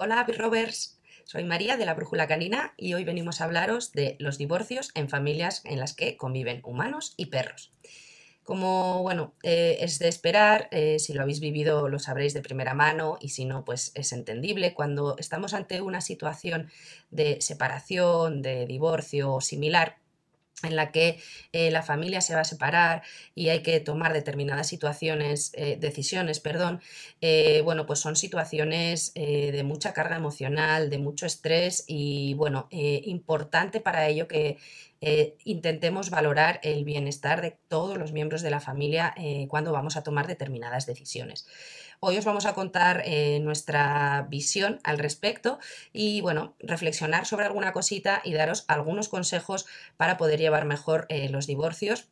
Hola, Rovers. Soy María de la Brújula Canina y hoy venimos a hablaros de los divorcios en familias en las que conviven humanos y perros. Como, bueno, eh, es de esperar, eh, si lo habéis vivido lo sabréis de primera mano y si no, pues es entendible. Cuando estamos ante una situación de separación, de divorcio o similar, en la que eh, la familia se va a separar y hay que tomar determinadas situaciones, eh, decisiones, perdón, eh, bueno, pues son situaciones de mucha carga emocional, de mucho estrés y bueno, importante para ello que intentemos valorar el bienestar de todos los miembros de la familia cuando vamos a tomar determinadas decisiones. Hoy os vamos a contar eh, nuestra visión al respecto y, bueno, reflexionar sobre alguna cosita y daros algunos consejos para poder llevar mejor eh, los divorcios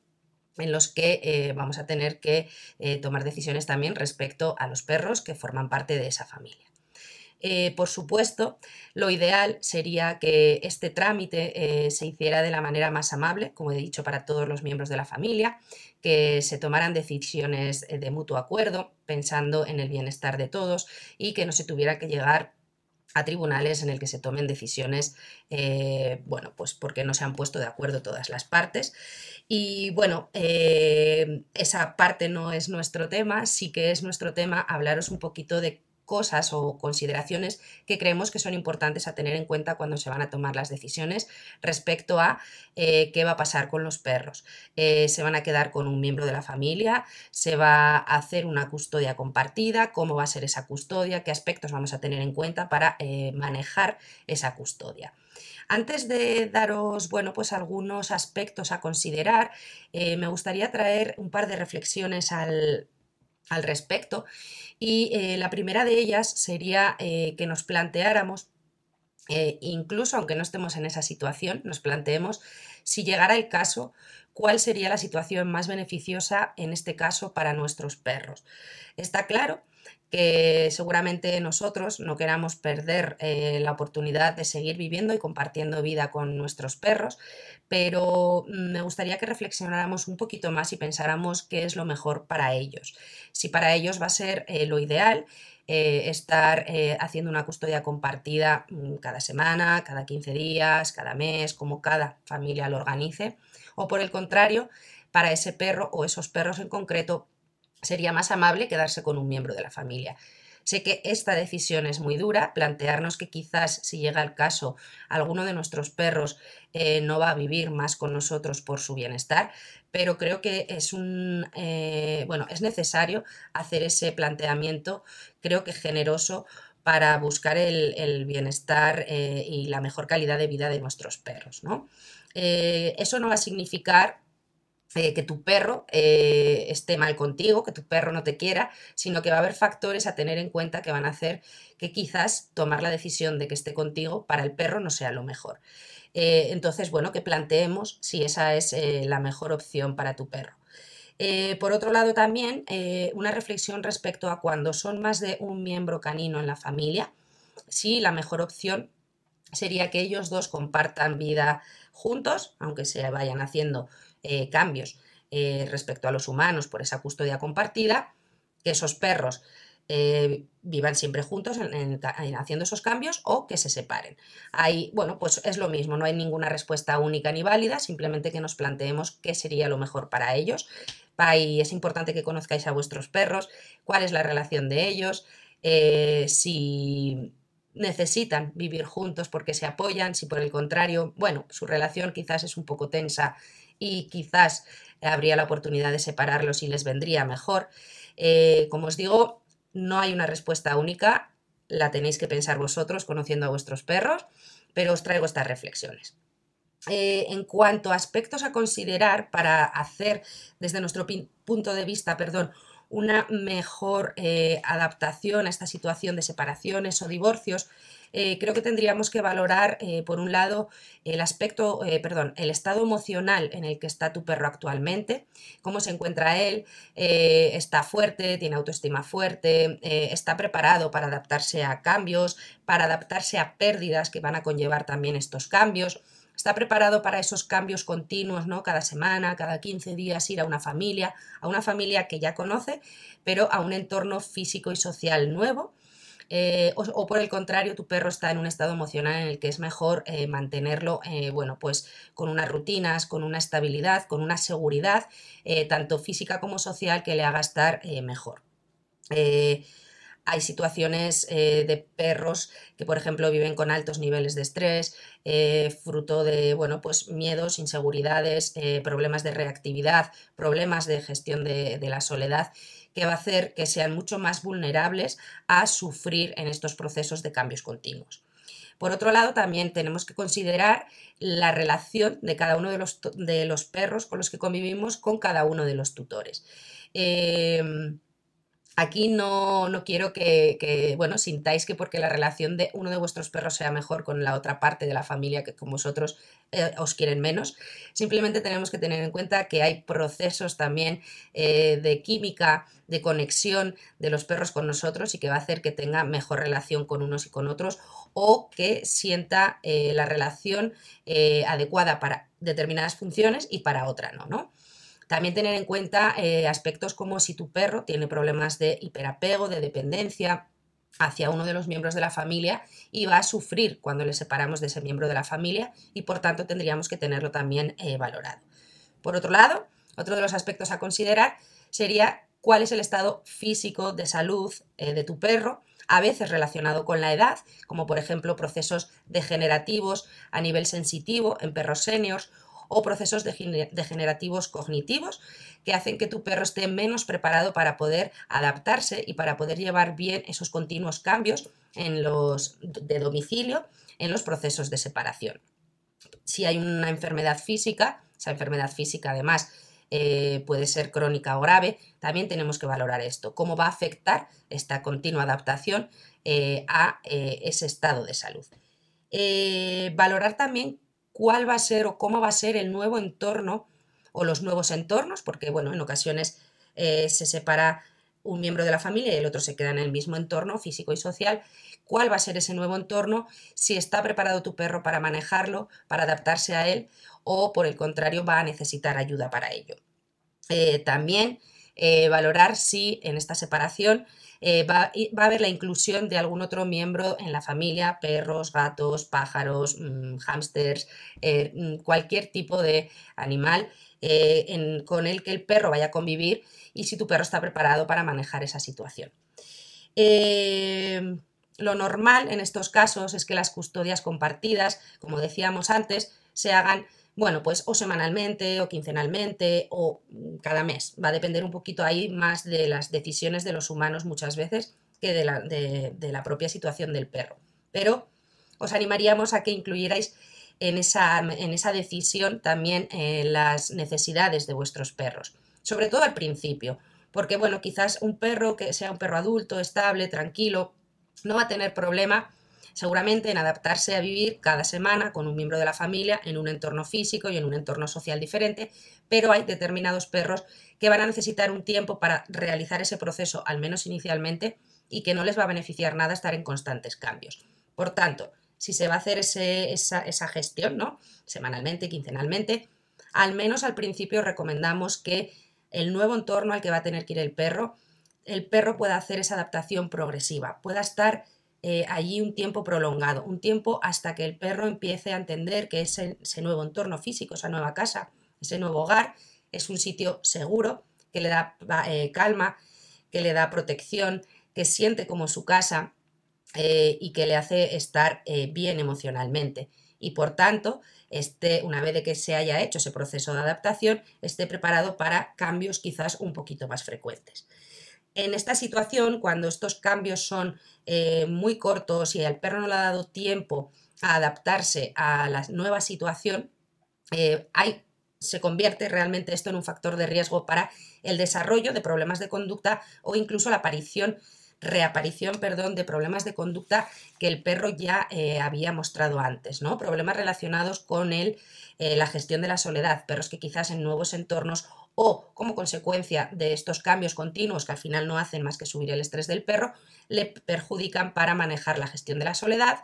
en los que eh, vamos a tener que tomar decisiones también respecto a los perros que forman parte de esa familia. Por supuesto, lo ideal sería que este trámite se hiciera de la manera más amable, como he dicho, para todos los miembros de la familia, que se tomaran decisiones eh, de mutuo acuerdo, pensando en el bienestar de todos y que no se tuviera que llegar a tribunales en el que se tomen decisiones, eh, bueno, pues porque no se han puesto de acuerdo todas las partes. Y bueno, eh, esa parte no es nuestro tema, sí que es nuestro tema hablaros un poquito de cosas o consideraciones que creemos que son importantes a tener en cuenta cuando se van a tomar las decisiones respecto a eh, qué va a pasar con los perros. Eh, ¿Se van a quedar con un miembro de la familia? ¿Se va a hacer una custodia compartida? ¿Cómo va a ser esa custodia? ¿Qué aspectos vamos a tener en cuenta para eh, manejar esa custodia? Antes de daros, bueno, pues algunos aspectos a considerar, me gustaría traer un par de reflexiones al, al respecto. Y eh, la primera de ellas sería eh, que nos planteáramos, eh, incluso aunque no estemos en esa situación, nos planteemos si llegara el caso, cuál sería la situación más beneficiosa en este caso para nuestros perros. Está claro que seguramente nosotros no queramos perder eh, la oportunidad de seguir viviendo y compartiendo vida con nuestros perros, pero me gustaría que reflexionáramos un poquito más y pensáramos qué es lo mejor para ellos. Si para ellos va a ser eh, lo ideal, eh, estar haciendo una custodia compartida mm, cada semana, cada 15 días, cada mes, como cada familia lo organice, o por el contrario, para ese perro o esos perros en concreto, sería más amable quedarse con un miembro de la familia. Sé que esta decisión es muy dura, plantearnos que quizás si llega el caso alguno de nuestros perros eh, no va a vivir más con nosotros por su bienestar, pero creo que es un eh, bueno, es necesario hacer ese planteamiento, creo que generoso para buscar el, bienestar eh, y la mejor calidad de vida de nuestros perros. ¿no? eso no va a significar eh, que tu perro eh, esté mal contigo, que tu perro no te quiera, sino que va a haber factores a tener en cuenta que van a hacer que quizás tomar la decisión de que esté contigo para el perro no sea lo mejor. Eh, entonces, bueno, que planteemos si esa es la mejor opción para tu perro. por otro lado, también una reflexión respecto a cuando son más de un miembro canino en la familia, sí, la mejor opción sería que ellos dos compartan vida juntos, aunque se vayan haciendo eh, cambios eh, respecto a los humanos por esa custodia compartida, que esos perros eh, vivan siempre juntos en, haciendo esos cambios o que se separen. Ahí, bueno, pues es lo mismo, no hay ninguna respuesta única ni válida, simplemente que nos planteemos qué sería lo mejor para ellos. Y es importante que conozcáis a vuestros perros, cuál es la relación de ellos, si necesitan vivir juntos porque se apoyan, si por el contrario, bueno, su relación quizás es un poco tensa y quizás habría la oportunidad de separarlos y les vendría mejor. Eh, como os digo, no hay una respuesta única, la tenéis que pensar vosotros conociendo a vuestros perros, pero os traigo estas reflexiones. Eh, en cuanto a aspectos a considerar para hacer desde nuestro punto de vista, perdón, una mejor eh, adaptación a esta situación de separaciones o divorcios, eh, creo que tendríamos que valorar, eh, por un lado, el aspecto, perdón, el estado emocional en el que está tu perro actualmente, cómo se encuentra él, está fuerte, tiene autoestima fuerte, está preparado para adaptarse a cambios, para adaptarse a pérdidas que van a conllevar también estos cambios está preparado para esos cambios continuos, ¿no? Cada semana, cada 15 días ir a una familia, a una familia que ya conoce, pero a un entorno físico y social nuevo eh, o, por el contrario, tu perro está en un estado emocional en el que es mejor eh, mantenerlo, eh, bueno, pues con unas rutinas, con una estabilidad, con una seguridad, tanto física como social, que le haga estar mejor. Hay situaciones de perros que, por ejemplo, viven con altos niveles de estrés, fruto de bueno, pues miedos, inseguridades, problemas de reactividad, problemas de gestión de la soledad que va a hacer que sean mucho más vulnerables a sufrir en estos procesos de cambios continuos. Por otro lado, también tenemos que considerar la relación de cada uno de los, perros con los que convivimos con cada uno de los tutores. Aquí no, quiero que, bueno, sintáis que porque la relación de uno de vuestros perros sea mejor con la otra parte de la familia que con vosotros eh, os quieren menos. Simplemente tenemos que tener en cuenta que hay procesos también eh, de química, de conexión de los perros con nosotros y que va a hacer que tenga mejor relación con unos y con otros o que sienta eh, la relación adecuada para determinadas funciones y para otra no, ¿no? También tener en cuenta eh, aspectos como si tu perro tiene problemas de hiperapego, de dependencia hacia uno de los miembros de la familia y va a sufrir cuando le separamos de ese miembro de la familia y por tanto tendríamos que tenerlo también eh, valorado. Por otro lado, otro de los aspectos a considerar sería cuál es el estado físico de salud eh, de tu perro, a veces relacionado con la edad, como por ejemplo procesos degenerativos a nivel sensitivo en perros seniors o procesos degenerativos cognitivos que hacen que tu perro esté menos preparado para poder adaptarse y para poder llevar bien esos continuos cambios en los de domicilio en los procesos de separación. Si hay una enfermedad física, esa enfermedad física además eh, puede ser crónica o grave, también tenemos que valorar esto, cómo va a afectar esta continua adaptación eh, a eh, ese estado de salud. valorar también cuál va a ser o cómo va a ser el nuevo entorno o los nuevos entornos, porque bueno, en ocasiones eh, se separa un miembro de la familia y el otro se queda en el mismo entorno físico y social. ¿Cuál va a ser ese nuevo entorno? Si está preparado tu perro para manejarlo, para adaptarse a él, o por el contrario va a necesitar ayuda para ello. Eh, también eh, valorar si en esta separación eh, va, a haber la inclusión de algún otro miembro en la familia, perros, gatos, pájaros, mm, hámsters, eh, mm, cualquier tipo de animal con el que el perro vaya a convivir y si tu perro está preparado para manejar esa situación. lo normal en estos casos es que las custodias compartidas, como decíamos antes, se hagan bueno, pues o semanalmente o quincenalmente o mm, cada mes. Va a depender un poquito ahí más de las decisiones de los humanos muchas veces que de la, propia situación del perro. Pero os animaríamos a que incluyerais en esa, en esa decisión también eh, las necesidades de vuestros perros, sobre todo al principio, porque bueno, quizás un perro que sea un perro adulto, estable, tranquilo, no va a tener problema seguramente en adaptarse a vivir cada semana con un miembro de la familia en un entorno físico y en un entorno social diferente, pero hay determinados perros que van a necesitar un tiempo para realizar ese proceso, al menos inicialmente, y que no les va a beneficiar nada estar en constantes cambios. Por tanto, si se va a hacer esa, gestión, ¿no? Semanalmente, quincenalmente, al menos al principio recomendamos que el nuevo entorno al que va a tener que ir el perro, el perro pueda hacer esa adaptación progresiva, pueda estar eh, allí un tiempo prolongado, un tiempo hasta que el perro empiece a entender que ese, nuevo entorno físico, esa nueva casa, ese nuevo hogar, es un sitio seguro, que le da eh, calma, que le da protección, que siente como su casa eh, y que le hace estar bien emocionalmente. Y por tanto, esté, una vez de que se haya hecho ese proceso de adaptación, esté preparado para cambios quizás un poquito más frecuentes. En esta situación, cuando estos cambios son eh, muy cortos y al perro no le ha dado tiempo a adaptarse a la nueva situación, eh, se convierte realmente esto en un factor de riesgo para el desarrollo de problemas de conducta o incluso la aparición reaparición, perdón, de problemas de conducta que el perro ya eh, había mostrado antes, ¿no? Problemas relacionados con el, la gestión de la soledad, perros que quizás en nuevos entornos o como consecuencia de estos cambios continuos que al final no hacen más que subir el estrés del perro, le perjudican para manejar la gestión de la soledad,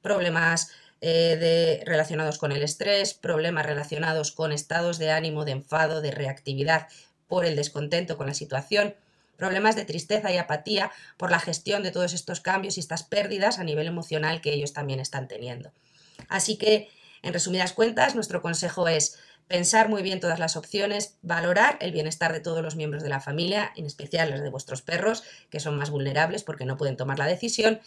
problemas eh, de, relacionados con el estrés, problemas relacionados con estados de ánimo, de enfado, de reactividad por el descontento con la situación, problemas de tristeza y apatía por la gestión de todos estos cambios y estas pérdidas a nivel emocional que ellos también están teniendo. Así que, en resumidas cuentas, nuestro consejo es pensar muy bien todas las opciones, valorar el bienestar de todos los miembros de la familia, en especial los de vuestros perros, que son más vulnerables porque no pueden tomar la decisión.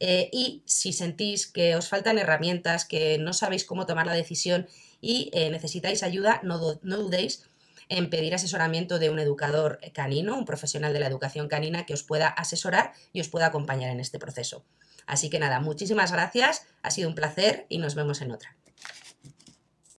Eh, y si sentís que os faltan herramientas, que no sabéis cómo tomar la decisión y eh, necesitáis ayuda, no, no dudéis en pedir asesoramiento de un educador canino, un profesional de la educación canina que os pueda asesorar y os pueda acompañar en este proceso. Así que nada, muchísimas gracias, ha sido un placer y nos vemos en otra.